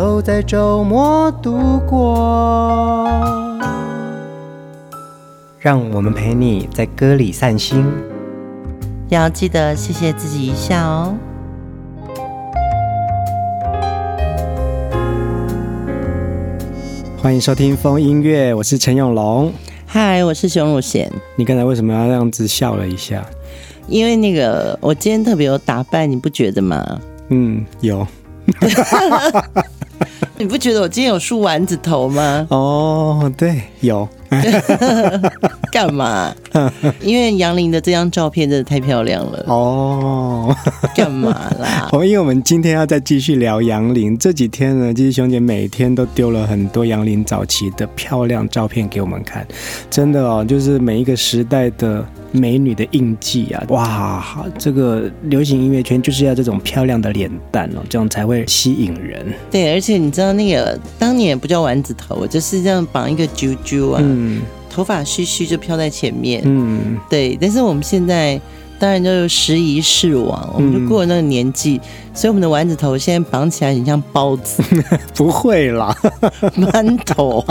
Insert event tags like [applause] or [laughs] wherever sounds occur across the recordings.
都在周末度过。让我们陪你在歌里散心，要记得谢谢自己一下哦。欢迎收听风音乐，我是陈永龙。嗨，我是熊汝贤。你刚才为什么要这样子笑了一下？因为那个我今天特别有打扮，你不觉得吗？嗯，有。[laughs] 你不觉得我今天有梳丸子头吗？哦，对，有。[laughs] 干嘛？[laughs] 因为杨林的这张照片真的太漂亮了哦。[laughs] 干嘛啦？哦，因为我们今天要再继续聊杨林。这几天呢，其实熊姐每天都丢了很多杨林早期的漂亮照片给我们看。真的哦，就是每一个时代的美女的印记啊！哇，这个流行音乐圈就是要这种漂亮的脸蛋哦，这样才会吸引人。对，而且你知道那个当年不叫丸子头，就是这样绑一个揪揪啊。嗯，头发须须就飘在前面，嗯，对。但是我们现在当然就时移世往，我们就过了那个年纪，嗯、所以我们的丸子头现在绑起来很像包子，[laughs] 不会啦，[laughs] 馒头。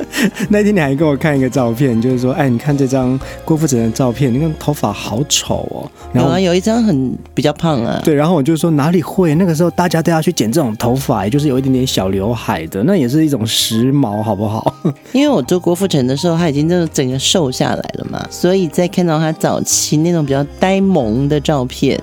[laughs] 那天你还给我看一个照片，就是说，哎，你看这张郭富城的照片，你看头发好丑哦。然后有啊，有一张很比较胖啊。对，然后我就说哪里会？那个时候大家都要去剪这种头发，也就是有一点点小刘海的，那也是一种时髦，好不好？[laughs] 因为我做郭富城的时候，他已经就是整个瘦下来了嘛，所以在看到他早期那种比较呆萌的照片。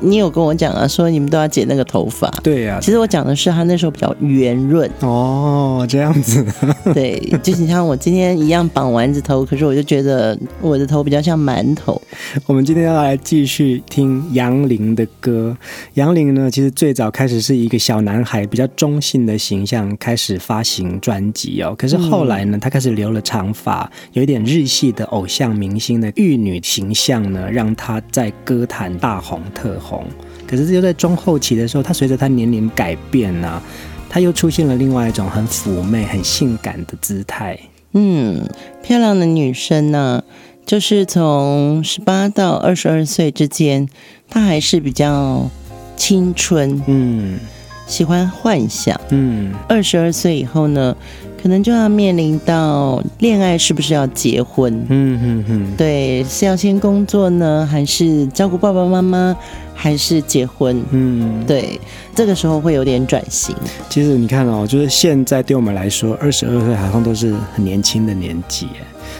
你有跟我讲啊，说你们都要剪那个头发。对呀、啊，其实我讲的是他那时候比较圆润。哦，这样子。[laughs] 对，就是你像我今天一样绑丸子头，可是我就觉得我的头比较像馒头。我们今天要来继续听杨林的歌。杨林呢，其实最早开始是一个小男孩，比较中性的形象开始发行专辑哦。可是后来呢，他开始留了长发，有一点日系的偶像明星的玉女形象呢，让他在歌坛大红特红。红，可是就在中后期的时候，他随着他年龄改变呢、啊，他又出现了另外一种很妩媚、很性感的姿态。嗯，漂亮的女生呢、啊，就是从十八到二十二岁之间，她还是比较青春，嗯，喜欢幻想，嗯，二十二岁以后呢，可能就要面临到恋爱是不是要结婚，嗯嗯嗯，对，是要先工作呢，还是照顾爸爸妈妈？还是结婚，嗯，对，这个时候会有点转型。其实你看哦，就是现在对我们来说，二十二岁好像都是很年轻的年纪，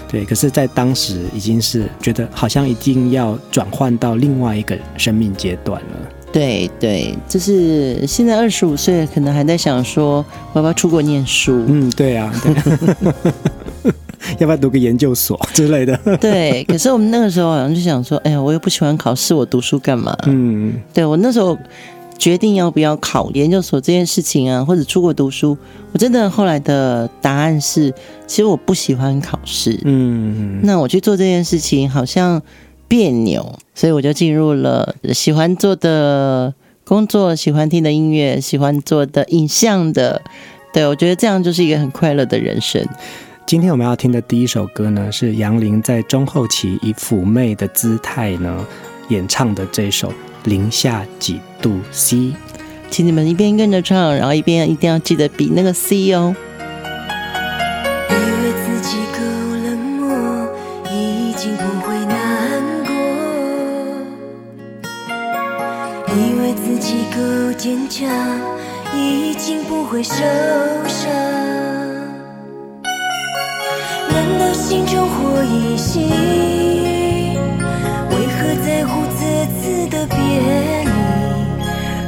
对。可是，在当时已经是觉得好像一定要转换到另外一个生命阶段了。对对，就是现在二十五岁，可能还在想说，我要不要出国念书？嗯，对啊。对 [laughs] 要不要读个研究所之类的？[laughs] 对，可是我们那个时候好像就想说，哎呀，我又不喜欢考试，我读书干嘛？嗯，对，我那时候决定要不要考研究所这件事情啊，或者出国读书，我真的后来的答案是，其实我不喜欢考试。嗯，那我去做这件事情好像别扭，所以我就进入了喜欢做的工作，喜欢听的音乐，喜欢做的影像的。对，我觉得这样就是一个很快乐的人生。今天我们要听的第一首歌呢，是杨林在中后期以妩媚的姿态呢演唱的这首《零下几度 C》，请你们一边跟着唱，然后一边一定要记得比那个 C 哦。家，已经不会受伤。难道心中火已熄，为何在乎这次的别离？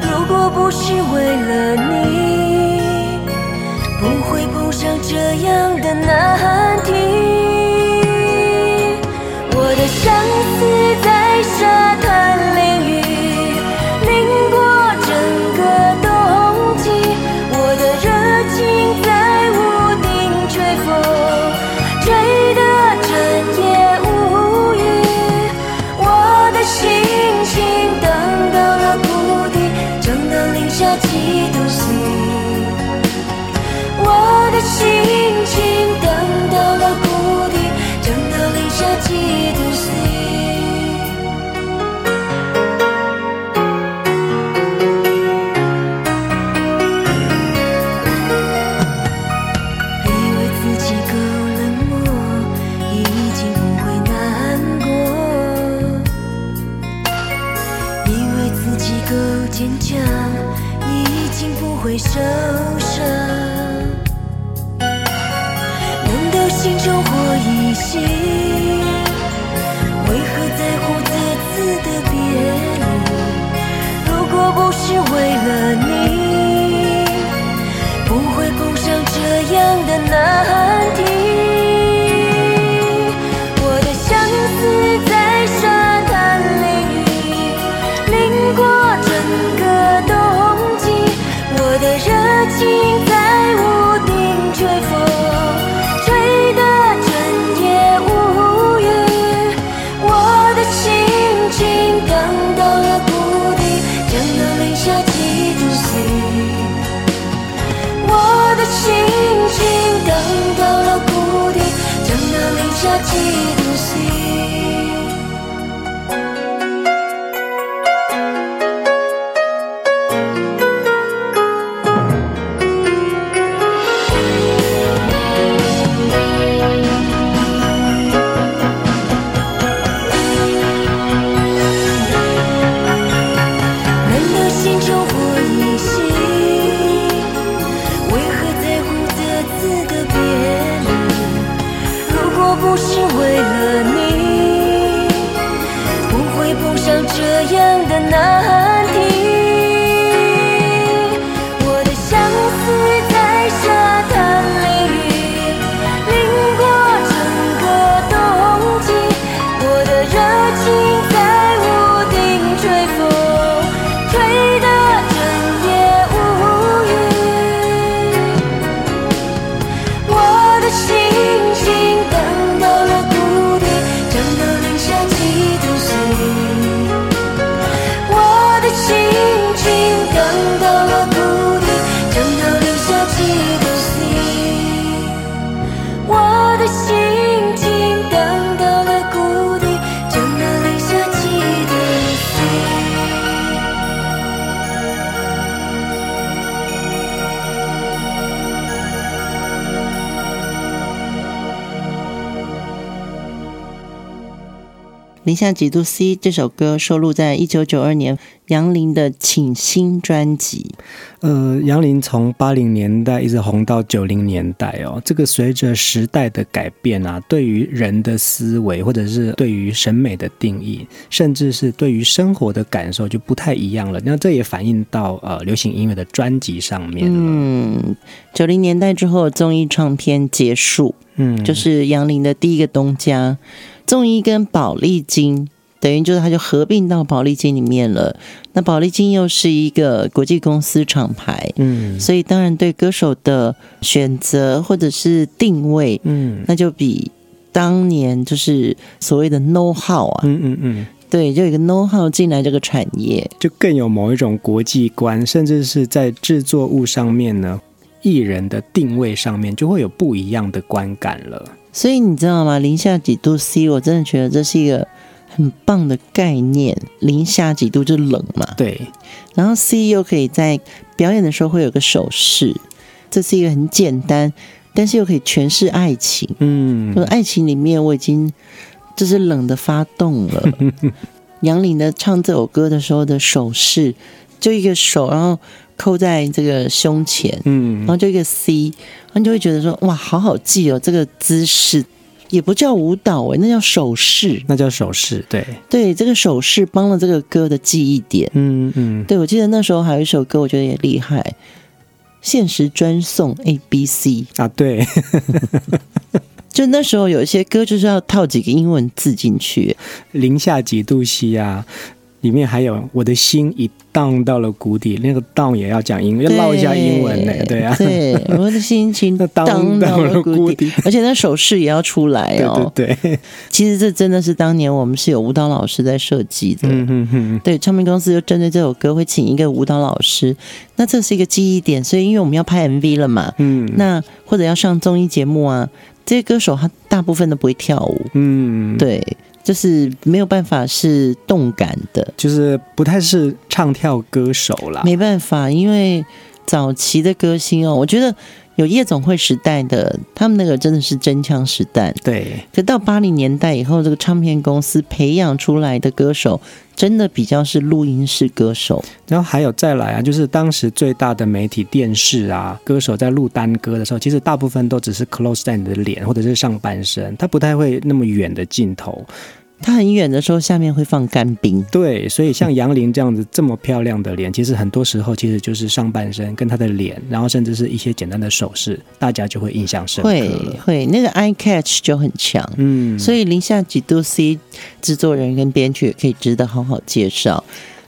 如果不是为了你，不会碰上这样的难零下几度 C 这首歌收录在一九九二年杨林的《请新》专辑。呃，杨林从八零年代一直红到九零年代哦，这个随着时代的改变啊，对于人的思维，或者是对于审美的定义，甚至是对于生活的感受就不太一样了。那这也反映到呃流行音乐的专辑上面。嗯，九零年代之后，综艺唱片结束，嗯，就是杨林的第一个东家。综艺跟宝丽金等于就是它就合并到宝丽金里面了。那宝丽金又是一个国际公司厂牌，嗯，所以当然对歌手的选择或者是定位，嗯，那就比当年就是所谓的 know how 啊，嗯嗯嗯，对，就有一个 know how 进来这个产业，就更有某一种国际观，甚至是在制作物上面呢，艺人的定位上面就会有不一样的观感了。所以你知道吗？零下几度 C，我真的觉得这是一个很棒的概念。零下几度就冷嘛，对。然后 C 又可以在表演的时候会有个手势，这是一个很简单，但是又可以诠释爱情。嗯，就是爱情里面我已经就是冷的发动了。[laughs] 杨林的唱这首歌的时候的手势，就一个手，然后。扣在这个胸前，嗯，然后就一个 C，然后你就会觉得说，哇，好好记哦，这个姿势也不叫舞蹈诶，那叫手势，那叫手势，对，对，这个手势帮了这个歌的记忆点，嗯嗯，对，我记得那时候还有一首歌，我觉得也厉害，限时专送 A B C 啊，对，[laughs] 就那时候有一些歌就是要套几个英文字进去，零下几度 C 啊。里面还有我的心已荡到了谷底，那个荡也要讲英文，要唠一下英文呢，对啊，对，我的心情 [laughs] 荡到了谷底，而且那手势也要出来哦，对对，其实这真的是当年我们是有舞蹈老师在设计的，嗯嗯嗯，对，唱片公司就针对这首歌会请一个舞蹈老师，那这是一个记忆点，所以因为我们要拍 MV 了嘛，嗯，那或者要上综艺节目啊，这些歌手他大部分都不会跳舞，嗯，对。就是没有办法是动感的，就是不太是唱跳歌手啦。没办法，因为早期的歌星哦，我觉得有夜总会时代的，他们那个真的是真枪实弹。对，可到八零年代以后，这个唱片公司培养出来的歌手，真的比较是录音室歌手。然后还有再来啊，就是当时最大的媒体电视啊，歌手在录单歌的时候，其实大部分都只是 close 在你的脸或者是上半身，他不太会那么远的镜头。他很远的时候，下面会放干冰。对，所以像杨林这样子这么漂亮的脸，其实很多时候其实就是上半身跟他的脸，然后甚至是一些简单的手势，大家就会印象深刻。会会，那个 eye catch 就很强。嗯，所以零下几度 C 制作人跟编剧也可以值得好好介绍。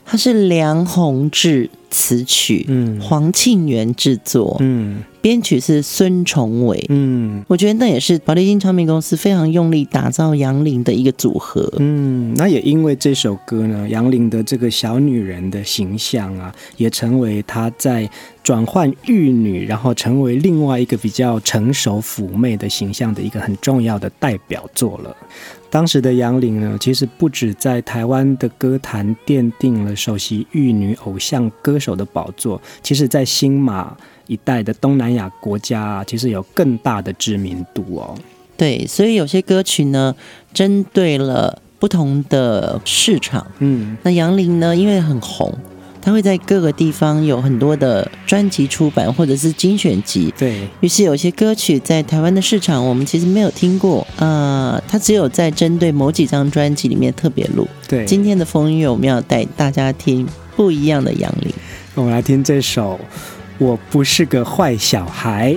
他是梁鸿志词曲，嗯，黄庆元制作，嗯。编曲是孙崇伟，嗯，我觉得那也是宝丽金唱片公司非常用力打造杨林的一个组合，嗯，那也因为这首歌呢，杨林的这个小女人的形象啊，也成为她在转换玉女，然后成为另外一个比较成熟妩媚的形象的一个很重要的代表作了。当时的杨林呢，其实不止在台湾的歌坛奠定了首席玉女偶像歌手的宝座，其实在新马。一带的东南亚国家啊，其实有更大的知名度哦。对，所以有些歌曲呢，针对了不同的市场。嗯，那杨林呢，因为很红，他会在各个地方有很多的专辑出版或者是精选集。对，于是有些歌曲在台湾的市场，我们其实没有听过。呃，他只有在针对某几张专辑里面特别录。对，今天的风音乐我们要带大家听不一样的杨林。我们来听这首。我不是个坏小孩。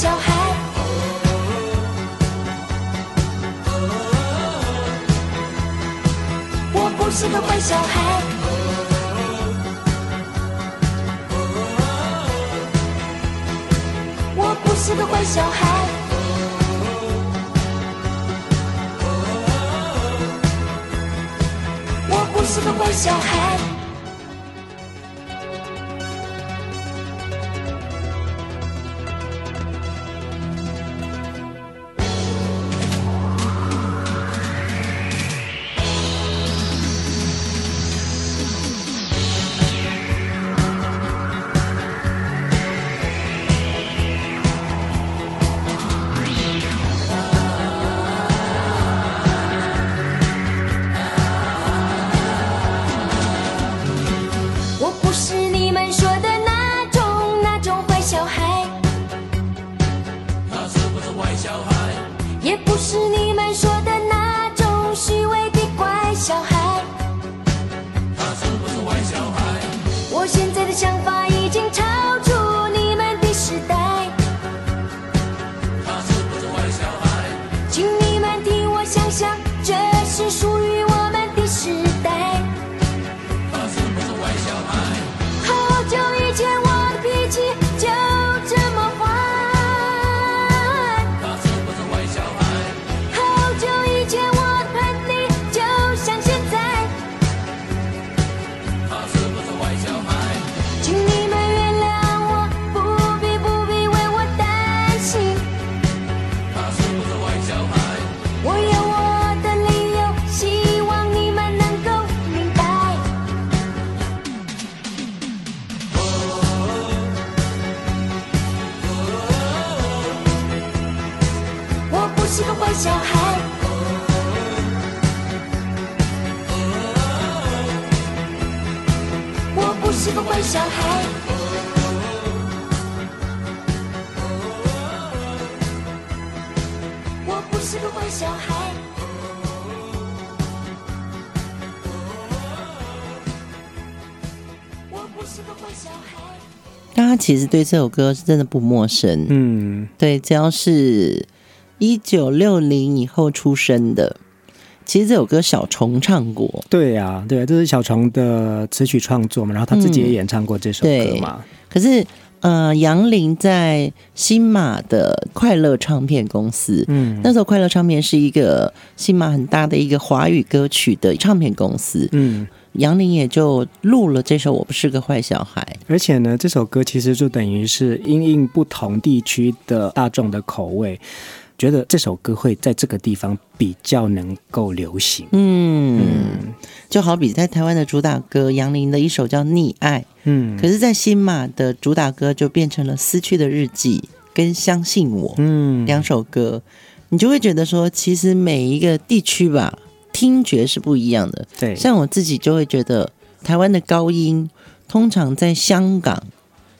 小孩，我不是个坏小孩，我不是个坏小孩，我不是个坏小孩。其实对这首歌是真的不陌生，嗯，对，只要是一九六零以后出生的，其实这首歌小虫唱过，对呀，对，这是小虫的词曲创作嘛，然后他自己也演唱过这首歌嘛。可是，呃，杨林在新马的快乐唱片公司，嗯，那时候快乐唱片是一个新马很大的一个华语歌曲的唱片公司，嗯。杨林也就录了这首《我不是个坏小孩》，而且呢，这首歌其实就等于是因应不同地区的大众的口味，觉得这首歌会在这个地方比较能够流行。嗯，嗯，就好比在台湾的主打歌，杨林的一首叫《溺爱》，嗯，可是，在新马的主打歌就变成了《失去的日记》跟《相信我》，嗯，两首歌，你就会觉得说，其实每一个地区吧。听觉是不一样的，对，像我自己就会觉得，台湾的高音通常在香港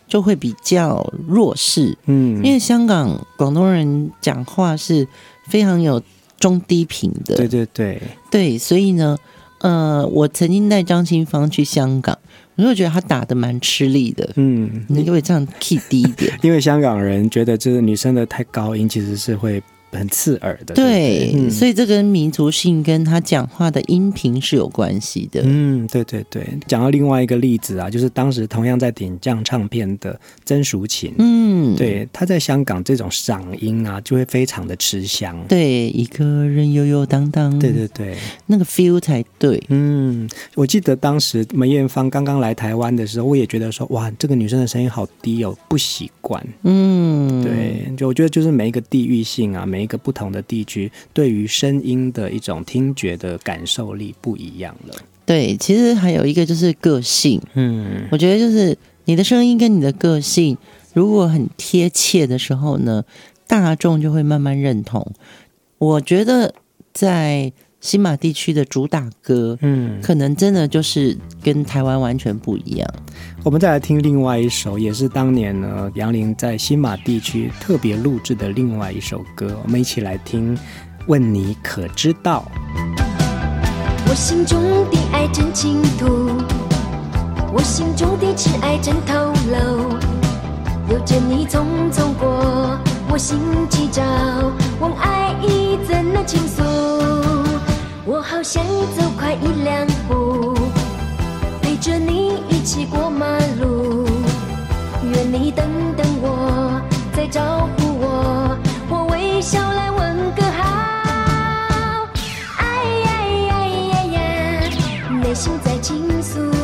就会比较弱势，嗯，因为香港广东人讲话是非常有中低频的，对对对，对，所以呢，呃，我曾经带张清芳去香港，我就觉得他打的蛮吃力的，嗯，你可不可以这样 key 低一点？[laughs] 因为香港人觉得就是女生的太高音其实是会。很刺耳的，对，所以这跟民族性跟他讲话的音频是有关系的。嗯，对对对。讲到另外一个例子啊，就是当时同样在点将唱片的曾淑琴，嗯，对，她在香港这种嗓音啊，就会非常的吃香。对，一个人悠悠荡荡，对对对，那个 feel 才对。嗯，我记得当时梅艳芳刚刚来台湾的时候，我也觉得说，哇，这个女生的声音好低哦，不习惯。嗯，对，就我觉得就是每一个地域性啊，每一个不同的地区，对于声音的一种听觉的感受力不一样了。对，其实还有一个就是个性。嗯，我觉得就是你的声音跟你的个性，如果很贴切的时候呢，大众就会慢慢认同。我觉得在。新马地区的主打歌，嗯，可能真的就是跟台湾完全不一样。我们再来听另外一首，也是当年呢杨林在新马地区特别录制的另外一首歌。我们一起来听《问你可知道》。我心中的爱真倾吐，我心中的挚爱真透露，有着你匆匆过，我心急躁，问爱意怎能倾诉？我好想走快一两步，陪着你一起过马路。愿你等等我，再招呼我，我微笑来问个好。哎呀呀呀呀，内心在倾诉。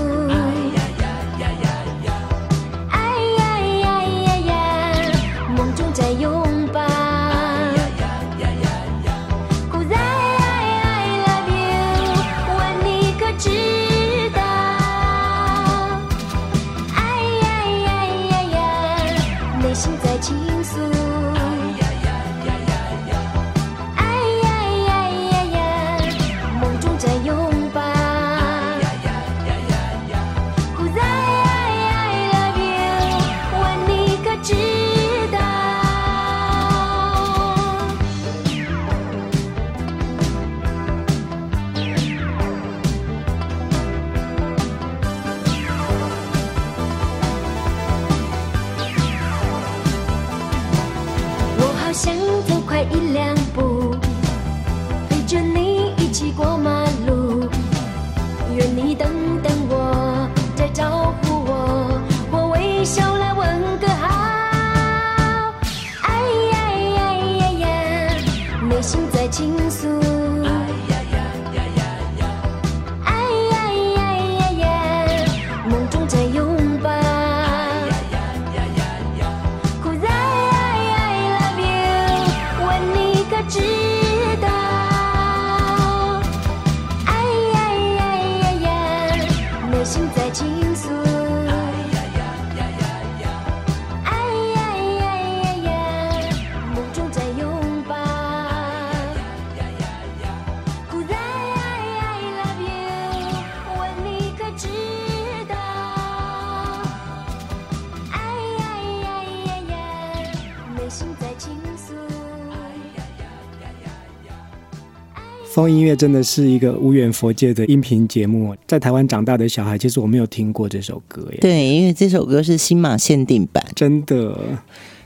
风音乐真的是一个无远佛界的音频节目，在台湾长大的小孩，其实我没有听过这首歌耶。对，因为这首歌是新马限定版，真的。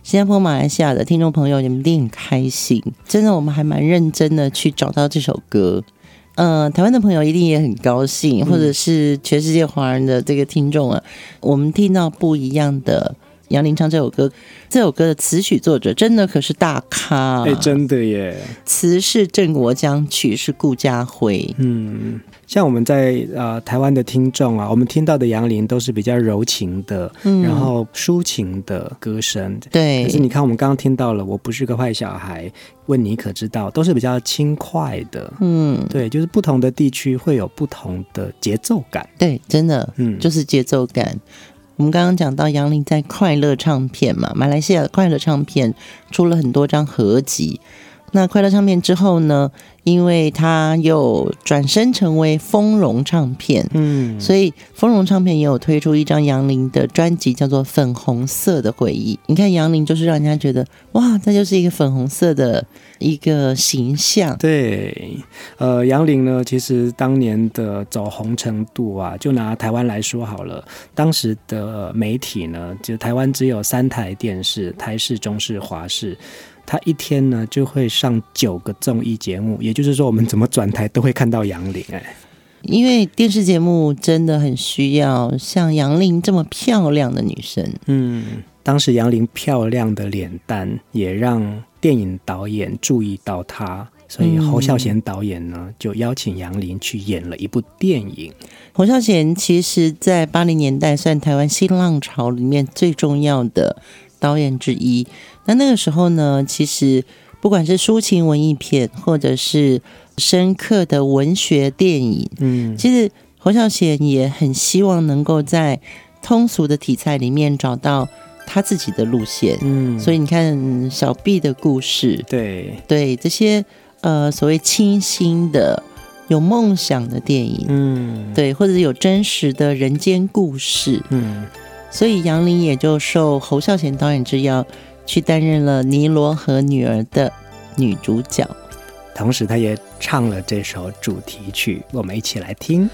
新加坡、马来西亚的听众朋友，你们一定很开心。真的，我们还蛮认真的去找到这首歌。嗯、呃，台湾的朋友一定也很高兴，或者是全世界华人的这个听众啊，我们听到不一样的。杨林唱这首歌，这首歌的词曲作者真的可是大咖，哎，真的耶！词是郑国江，曲是顾家辉。嗯，像我们在呃台湾的听众啊，我们听到的杨林都是比较柔情的，嗯、然后抒情的歌声。对，可是你看，我们刚刚听到了，我不是个坏小孩，问你可知道，都是比较轻快的。嗯，对，就是不同的地区会有不同的节奏感。对，真的，嗯，就是节奏感。我们刚刚讲到杨林在快乐唱片嘛，马来西亚的快乐唱片出了很多张合集。那快乐唱片之后呢，因为他又转身成为丰荣唱片，嗯，所以丰荣唱片也有推出一张杨林的专辑，叫做《粉红色的回忆》。你看杨林就是让人家觉得哇，这就是一个粉红色的一个形象。对，呃，杨林呢，其实当年的走红程度啊，就拿台湾来说好了，当时的媒体呢，就台湾只有三台电视，台视、中视、华视。他一天呢就会上九个综艺节目，也就是说，我们怎么转台都会看到杨玲哎。因为电视节目真的很需要像杨玲这么漂亮的女生。嗯，当时杨玲漂亮的脸蛋也让电影导演注意到她，所以侯孝贤导演呢就邀请杨玲去演了一部电影。侯孝贤其实，在八零年代算台湾新浪潮里面最重要的导演之一。那那个时候呢，其实不管是抒情文艺片，或者是深刻的文学电影，嗯，其实侯孝贤也很希望能够在通俗的题材里面找到他自己的路线，嗯，所以你看小毕的故事，对对，这些呃所谓清新的有梦想的电影，嗯，对，或者有真实的人间故事，嗯，所以杨林也就受侯孝贤导演之邀。去担任了《尼罗河女儿》的女主角，同时她也唱了这首主题曲，我们一起来听。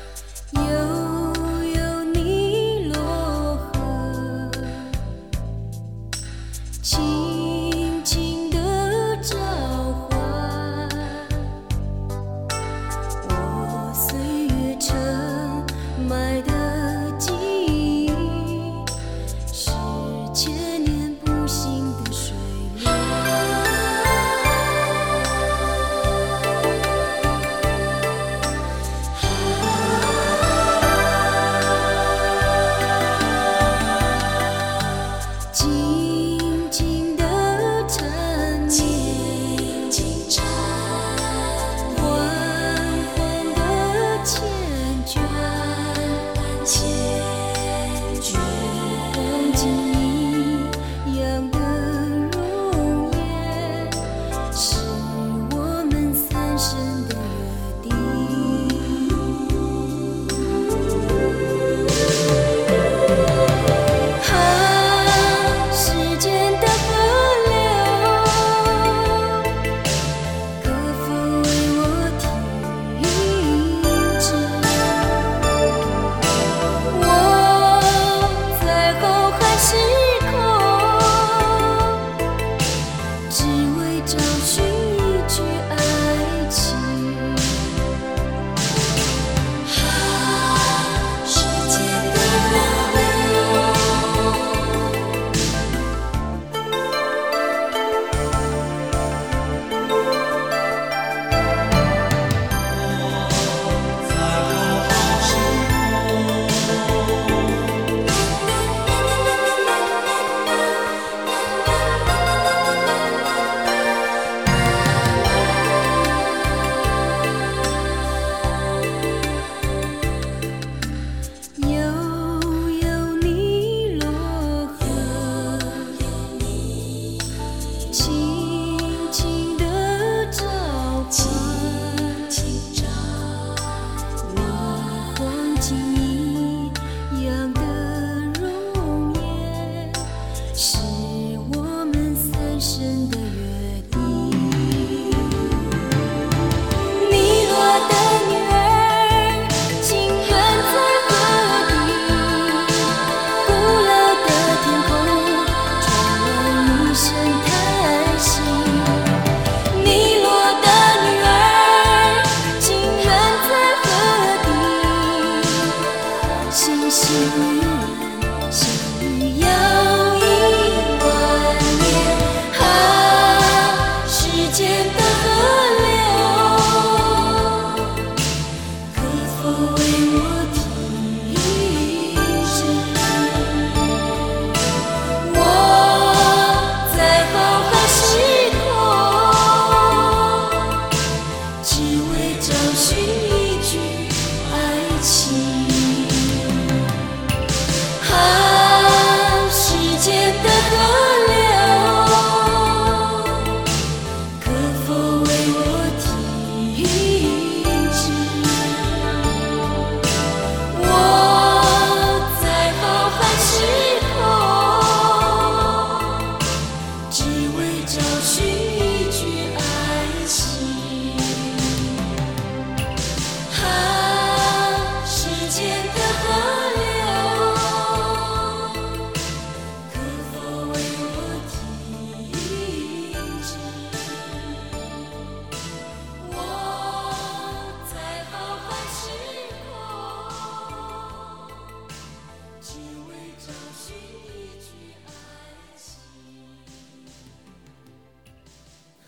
就是。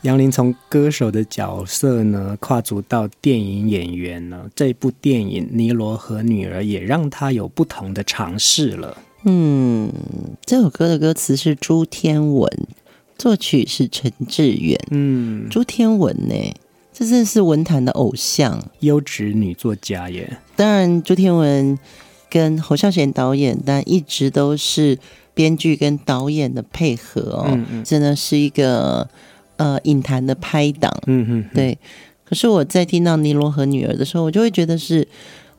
杨林从歌手的角色呢，跨足到电影演员呢，这部电影《尼罗河女儿》也让他有不同的尝试了。嗯，这首歌的歌词是朱天文，作曲是陈志远。嗯，朱天文呢，这真是文坛的偶像，优质女作家耶。当然，朱天文跟侯孝贤导演，但一直都是编剧跟导演的配合哦，嗯嗯真的是一个。呃，影坛的拍档，嗯嗯，对。可是我在听到《尼罗河女儿》的时候，我就会觉得是，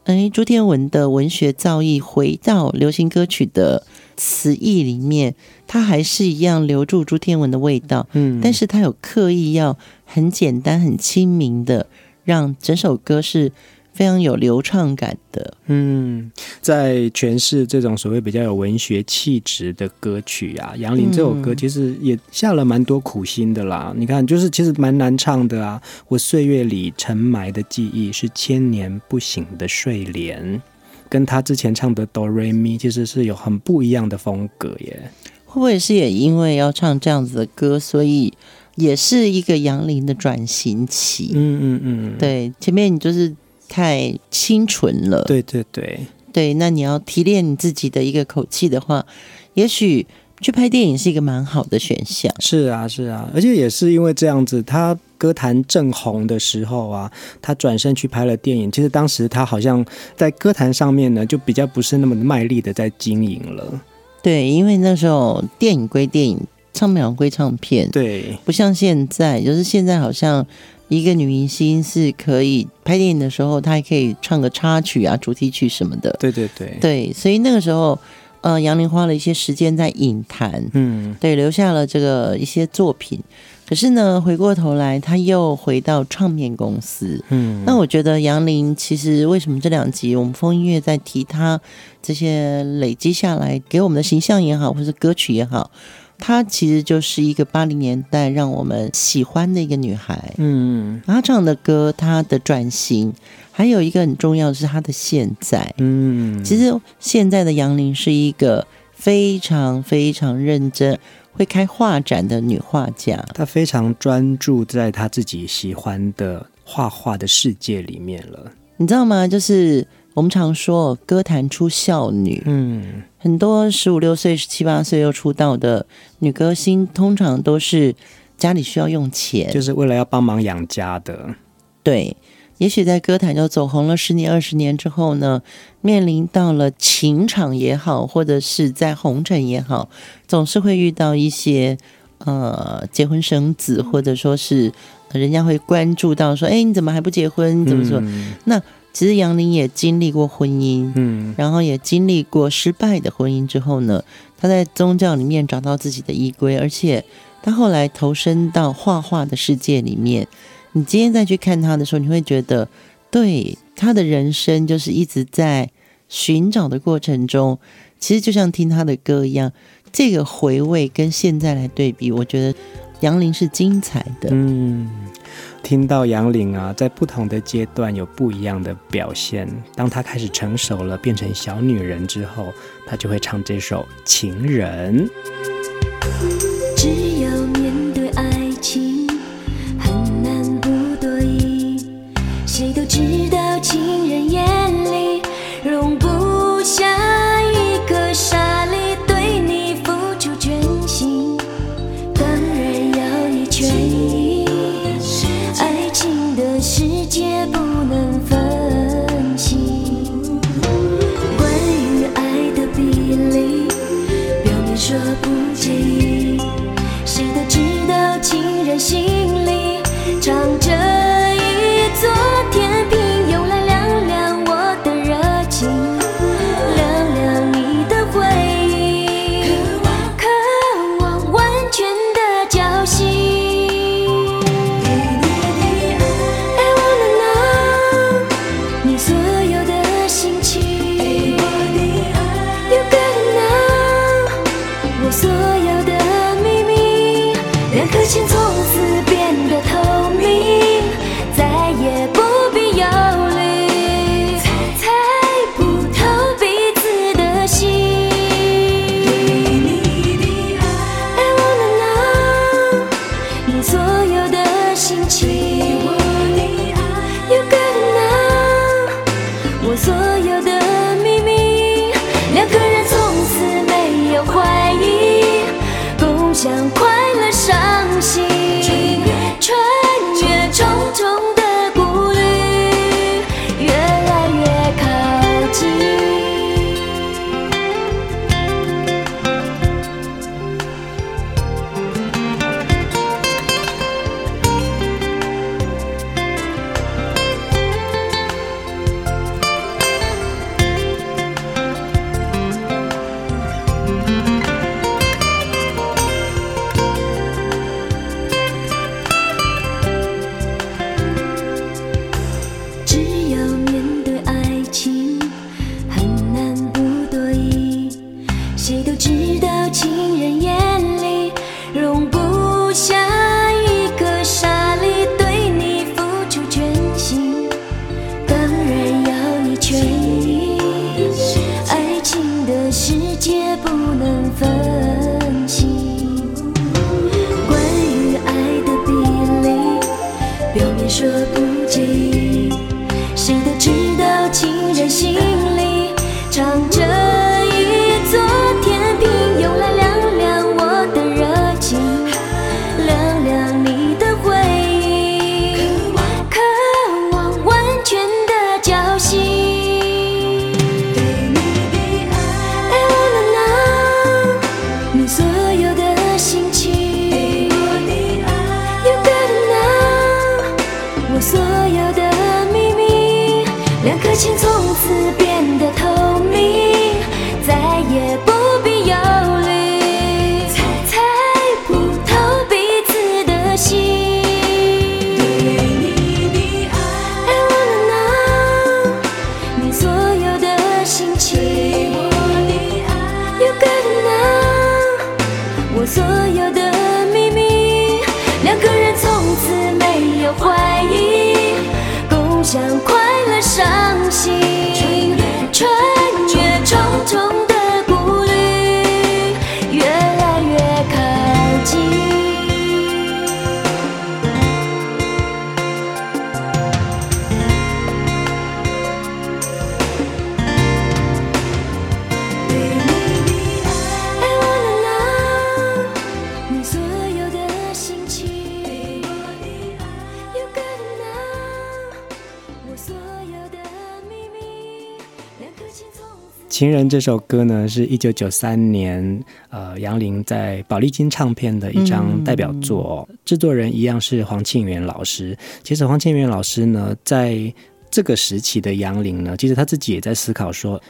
哎，朱天文的文学造诣回到流行歌曲的词意里面，他还是一样留住朱天文的味道，嗯，但是他有刻意要很简单、很亲民的，让整首歌是。非常有流畅感的，嗯，在诠释这种所谓比较有文学气质的歌曲啊，杨林这首歌其实也下了蛮多苦心的啦。嗯、你看，就是其实蛮难唱的啊。我岁月里沉埋的记忆是千年不醒的睡莲，跟他之前唱的哆瑞咪其实是有很不一样的风格耶。会不会是也因为要唱这样子的歌，所以也是一个杨林的转型期？嗯嗯嗯，对，前面你就是。太清纯了，对对对对。那你要提炼你自己的一个口气的话，也许去拍电影是一个蛮好的选项。是啊，是啊，而且也是因为这样子，他歌坛正红的时候啊，他转身去拍了电影。其实当时他好像在歌坛上面呢，就比较不是那么卖力的在经营了。对，因为那时候电影归电影，唱片归唱片，对，不像现在，就是现在好像。一个女明星是可以拍电影的时候，她还可以唱个插曲啊、主题曲什么的。对对对，对，所以那个时候，呃，杨林花了一些时间在影坛，嗯，对，留下了这个一些作品。可是呢，回过头来，她又回到唱片公司，嗯，那我觉得杨林其实为什么这两集我们风音乐在提她这些累积下来给我们的形象也好，或是歌曲也好。她其实就是一个八零年代让我们喜欢的一个女孩，嗯，她唱的歌，她的转型，还有一个很重要的是她的现在，嗯，其实现在的杨林是一个非常非常认真，会开画展的女画家，她非常专注在她自己喜欢的画画的世界里面了，你知道吗？就是。我们常说歌坛出孝女，嗯，很多十五六岁、十七八岁又出道的女歌星，通常都是家里需要用钱，就是为了要帮忙养家的。对，也许在歌坛就走红了十年、二十年之后呢，面临到了情场也好，或者是在红尘也好，总是会遇到一些呃结婚生子，或者说是人家会关注到说，哎，你怎么还不结婚？你怎么说？嗯、那。其实杨林也经历过婚姻，嗯，然后也经历过失败的婚姻之后呢，他在宗教里面找到自己的依归，而且他后来投身到画画的世界里面。你今天再去看他的时候，你会觉得，对，他的人生就是一直在寻找的过程中。其实就像听他的歌一样，这个回味跟现在来对比，我觉得杨林是精彩的。嗯。听到杨玲啊，在不同的阶段有不一样的表现。当她开始成熟了，变成小女人之后，她就会唱这首《情人》。情人这首歌呢，是一九九三年，呃，杨林在宝丽金唱片的一张代表作，制作人一样是黄庆元老师。其实黄庆元老师呢，在这个时期的杨林呢，其实他自己也在思考说，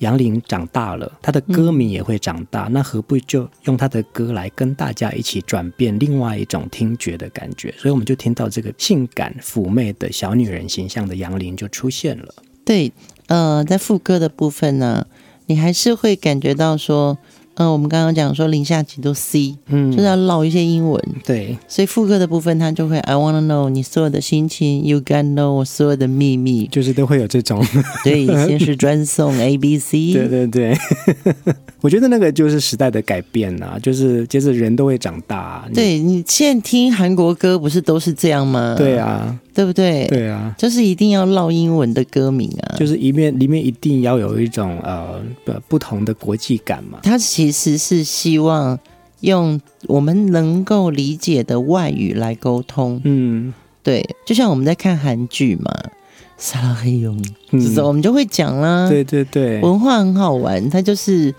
杨林长大了，他的歌迷也会长大，那何不就用他的歌来跟大家一起转变另外一种听觉的感觉？所以我们就听到这个性感妩媚的小女人形象的杨林就出现了。对。呃，在副歌的部分呢，你还是会感觉到说，呃，我们刚刚讲说零下几度 C，嗯，就是要唠一些英文，对，所以副歌的部分它就会 I wanna know 你所有的心情，You gotta know 我所有的秘密，就是都会有这种，[laughs] 对，先是专送 A B C，对对 [laughs] 对，[laughs] 我觉得那个就是时代的改变啊，就是接着人都会长大，对你现在听韩国歌不是都是这样吗？对啊。对不对？对啊，就是一定要烙英文的歌名啊，就是一面里面一定要有一种呃不不同的国际感嘛。他其实是希望用我们能够理解的外语来沟通。嗯，对，就像我们在看韩剧嘛，撒拉嘿哟，就是我们就会讲啦。对对对，文化很好玩，它就是。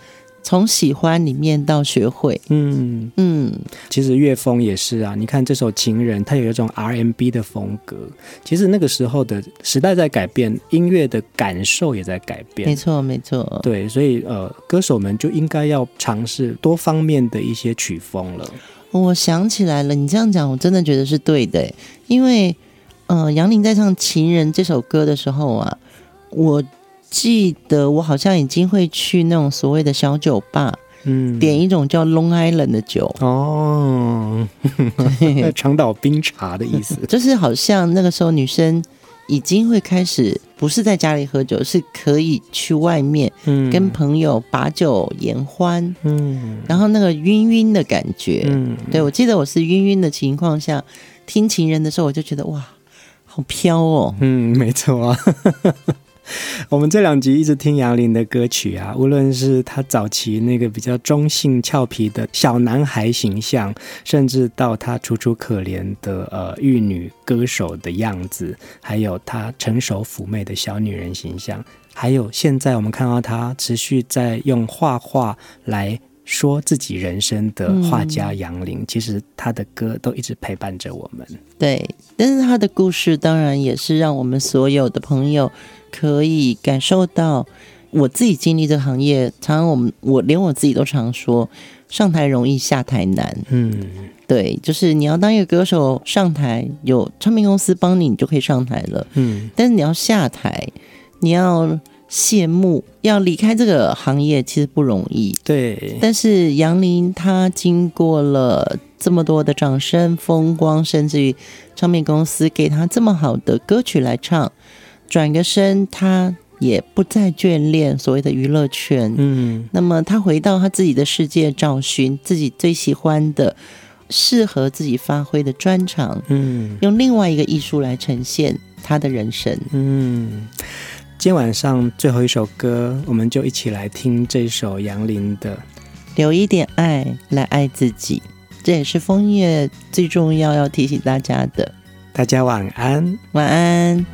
从喜欢里面到学会，嗯嗯，其实乐风也是啊。你看这首《情人》，它有一种 R&B 的风格。其实那个时候的时代在改变，音乐的感受也在改变。没错，没错。对，所以呃，歌手们就应该要尝试多方面的一些曲风了。我想起来了，你这样讲，我真的觉得是对的。因为呃，杨林在唱《情人》这首歌的时候啊，我。记得我好像已经会去那种所谓的小酒吧，嗯，点一种叫 Long Island 的酒。哦，[laughs] 长岛冰茶的意思，[laughs] 就是好像那个时候女生已经会开始不是在家里喝酒，是可以去外面，跟朋友把酒言欢，嗯，然后那个晕晕的感觉，嗯，对，我记得我是晕晕的情况下听情人的时候，我就觉得哇，好飘哦，嗯，没错啊。[laughs] 我们这两集一直听杨林的歌曲啊，无论是他早期那个比较中性俏皮的小男孩形象，甚至到他楚楚可怜的呃玉女歌手的样子，还有他成熟妩媚的小女人形象，还有现在我们看到他持续在用画画来说自己人生的画家杨林，嗯，其实他的歌都一直陪伴着我们。对，但是他的故事当然也是让我们所有的朋友。可以感受到，我自己经历这个行业，常常我们我连我自己都常说，上台容易下台难。嗯，对，就是你要当一个歌手上台，有唱片公司帮你，你就可以上台了。嗯，但是你要下台，你要谢幕，要离开这个行业，其实不容易。对，但是杨林他经过了这么多的掌声、风光，甚至于唱片公司给他这么好的歌曲来唱。转个身，他也不再眷恋所谓的娱乐圈。嗯，那么他回到他自己的世界，找寻自己最喜欢的、适合自己发挥的专长。嗯，用另外一个艺术来呈现他的人生。嗯，今天晚上最后一首歌，我们就一起来听这首杨林的《留一点爱来爱自己》，这也是枫叶最重要要提醒大家的。大家晚安，晚安。